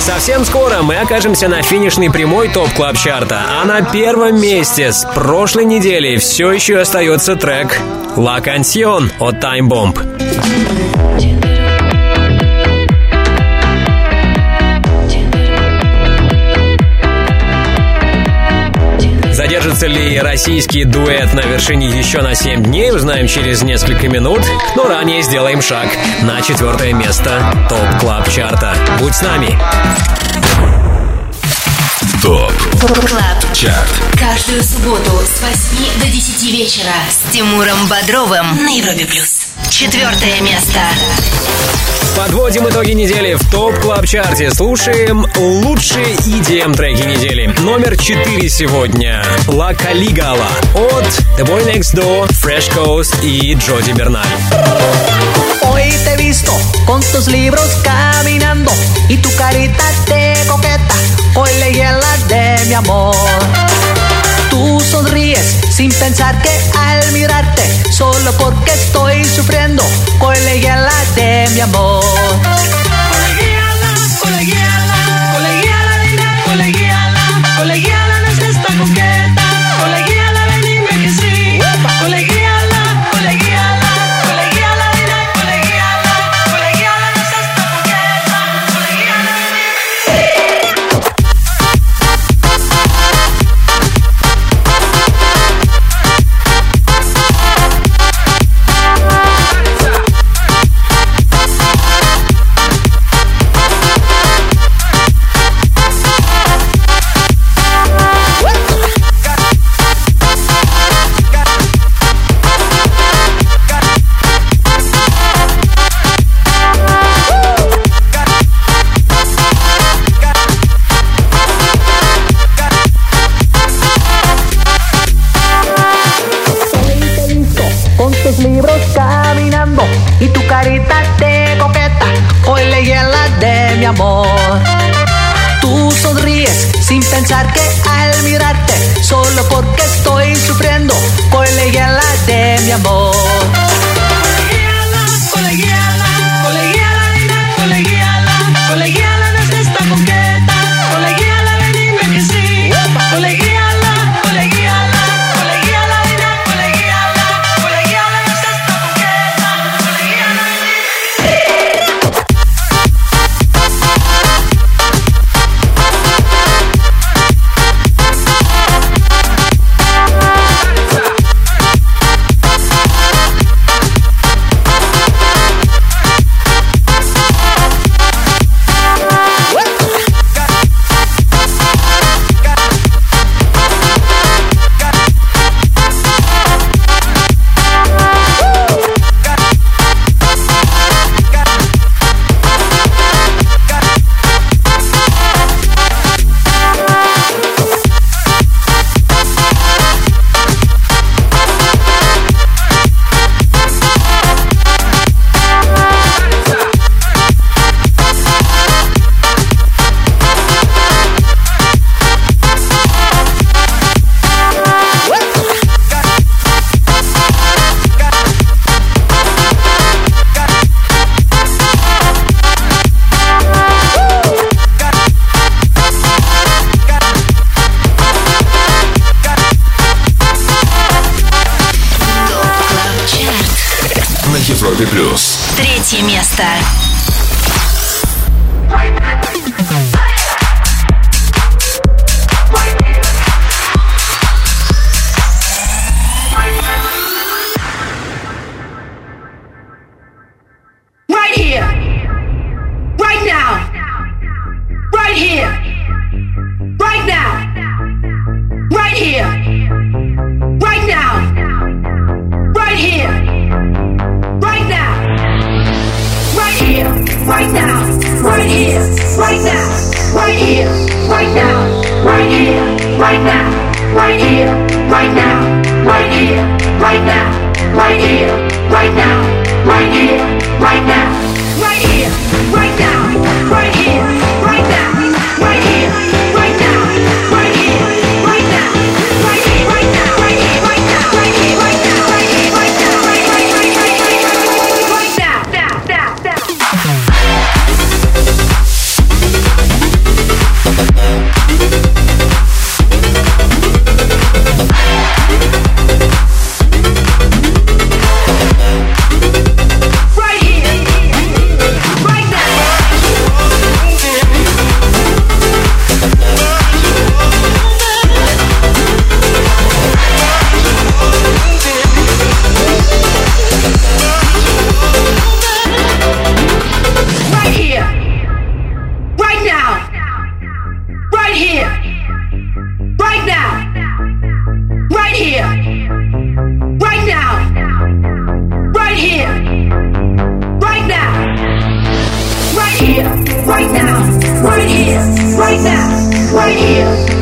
Совсем скоро мы окажемся на финишной прямой Top Club Chart'а, а на первом месте с прошлой недели все еще остается трек «La Canción» от Time Bomb. Задержится ли российский дуэт на вершине еще на 7 дней, узнаем через несколько минут. Но ранее сделаем шаг на четвертое место Top Club Chart'а. Будь с нами! Top Club. Chart. Каждую субботу с 8 до 10 вечера с Тимуром Бодровым на Европе плюс. Четвертое место. Подводим итоги недели в Top Club Chart'е. Слушаем лучшие EDM треки недели. Номер 4 сегодня. La Colegiala от The Boy Next Door, Fresh Coast и Джоди Берналь. Hoy te he visto con tus libros caminando y tu carita de coqueta. Hoy leí la de mi amor. Tú sonríes sin pensar que al mirarte, solo porque estoy sufriendo, leí la de mi amor.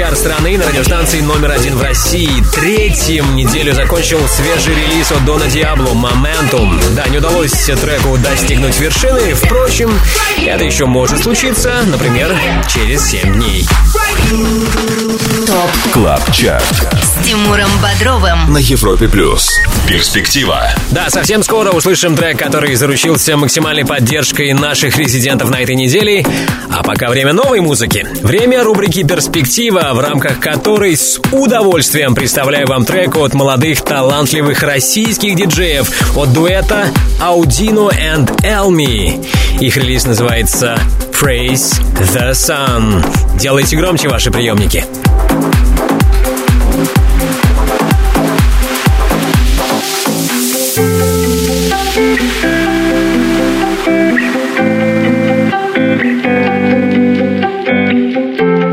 Главный клубный чарт страны на радиостанции номер один в России. Третьим неделю закончил свежий релиз от Дона Диабло «Momentum». Да, не удалось треку достигнуть вершины. Впрочем, это еще может случиться, например, через 7 дней. Top Club Chart с Тимуром Бодровым. на Европе плюс. Перспектива. Да, совсем скоро услышим трек, который заручился максимальной поддержкой наших резидентов на этой неделе. А пока время новой музыки. Время рубрики «Перспектива», в рамках которой с удовольствием представляю вам трек от молодых талантливых российских диджеев от дуэта Audino and Elmi. Их релиз называется «Praise the Sun». Делайте громче ваши приемники.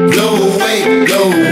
Blow away, blow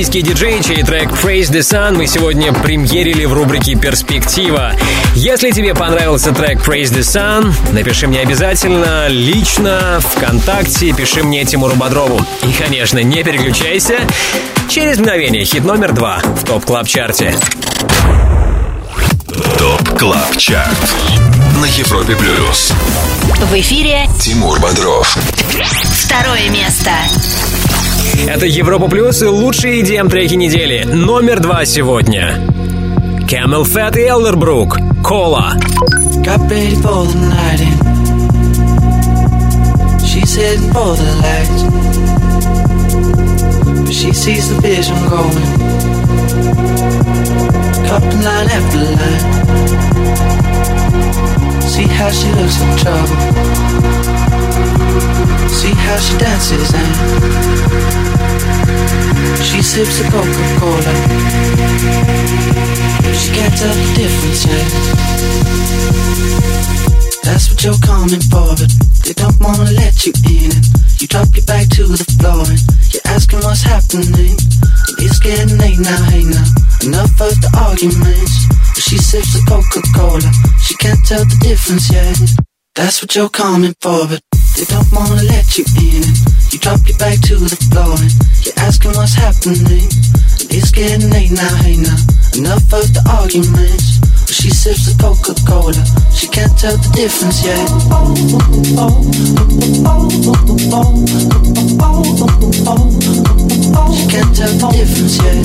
Elmi, российские диджеи, чей трек Praise the Sun мы сегодня премьерили в рубрике «Перспектива». Если тебе понравился трек Praise the Sun, напиши мне обязательно лично ВКонтакте, пиши мне Тимуру Бодрову. И, конечно, не переключайся. Через мгновение хит номер два в Top Club Chart е. TOP CLUB CHART На Европе Плюс В эфире Тимур Бодров второе место. Это Европа Плюс и лучшие EDM треки недели. Номер два сегодня. Camel Fat и Elderbrook. Кола. See how she looks in trouble. See how she dances and she sips a Coca-Cola. She can't tell the difference yet. That's what you're coming for, but they don't wanna let you in. And you drop your back to the floor and you're asking what's happening. And it's getting late now, hey now. Enough of the arguments. But she sips a Coca-Cola. She can't tell the difference yet. That's what you're coming for, but they don't wanna let you in. You drop your back to the floor you're asking what's happening. It's getting late now, hey now. Enough of the arguments. She sips the difference yet. She can't tell the difference yet. She can't tell the difference yet.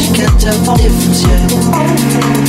She can't tell the difference yet.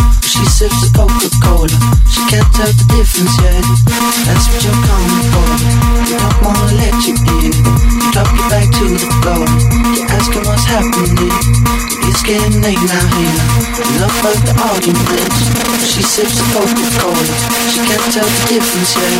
She sips the Coca-Cola. She can't tell the difference yet. That's what you're coming for. They don't wanna let you in. You drop your back to the floor. You're asking what's happening. It's getting late now, now. Enough of the arguments. She sips the Coca-Cola. She can't tell the difference yet.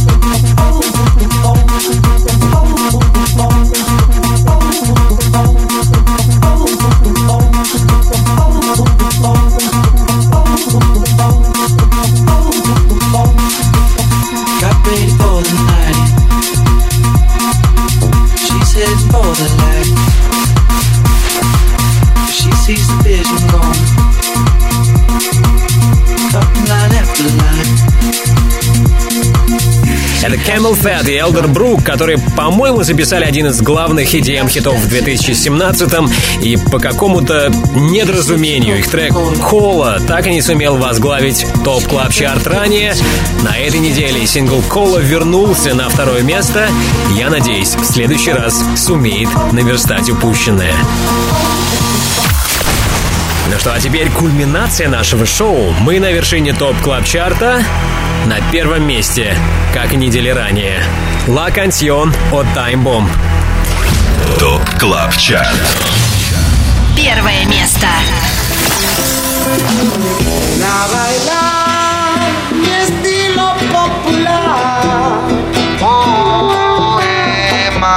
Camel Fat и Elder Brook, которые, по-моему, записали один из главных EDM-хитов в 2017-м, и по какому-то недоразумению их трек «Кола» так и не сумел возглавить топ клаб чарт ранее. На этой неделе сингл «Кола» вернулся на второе место. Я надеюсь, в следующий раз сумеет наверстать упущенное. Ну что, а теперь кульминация нашего шоу. Мы на вершине топ клаб чарта на первом месте, как и недели ранее. «Ла Кансьон» от «Time Bomb». ТОП КЛАБ ЧАРТ Первое место La bailar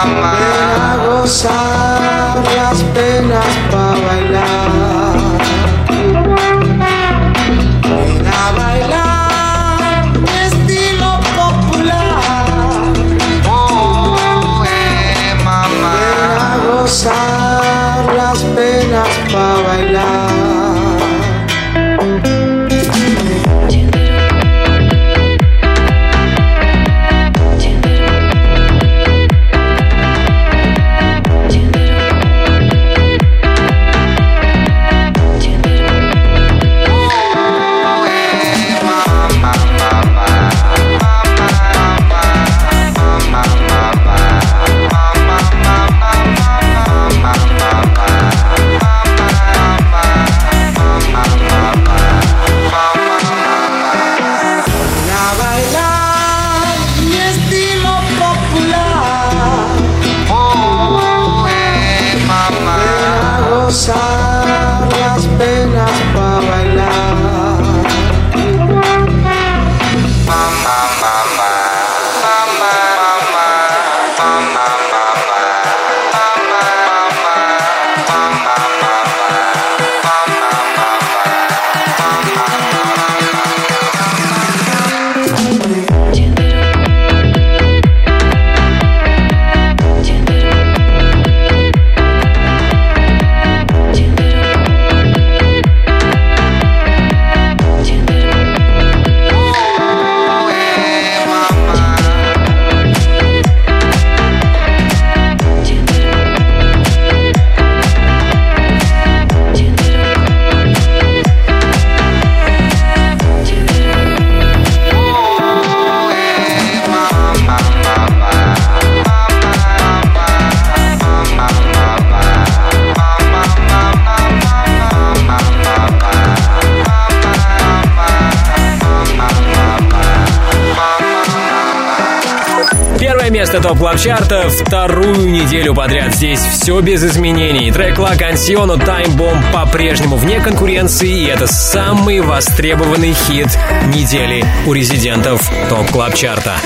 mi gozar las penas para las penas para bailar. Чарта вторую неделю подряд. Здесь все без изменений. Трек La Canción Time Bomb по-прежнему вне конкуренции, и это самый востребованный хит недели у резидентов топ клаб чарта.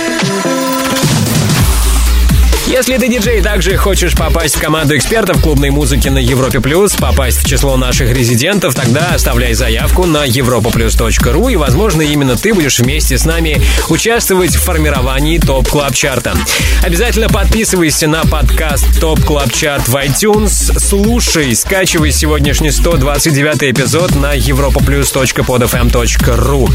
Если ты диджей также хочешь попасть в команду экспертов клубной музыки на Европе Плюс, попасть в число наших резидентов, тогда оставляй заявку на europaplus.ru и, возможно, именно ты будешь вместе с нами участвовать в формировании Top Club Chart а. Обязательно подписывайся на подкаст Top Club Chart в iTunes, слушай, скачивай сегодняшний 129 эпизод на europaplus.podfm.ru.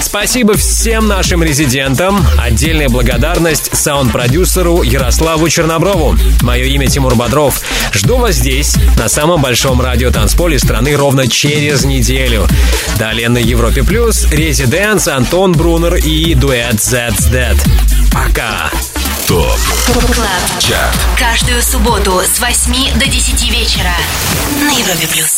Спасибо всем нашим резидентам. Отдельная благодарность саунд-продюсеру Ярославу Черноброву. Мое имя Тимур Бодров. Жду вас здесь, на самом большом радио танцполе страны ровно через неделю. Далее на Европе Плюс ResiDANCE, Антон Брунер и дуэт That's Dead. Пока! Top Club. Chart. Каждую субботу с 8 до 10 вечера на Европе плюс.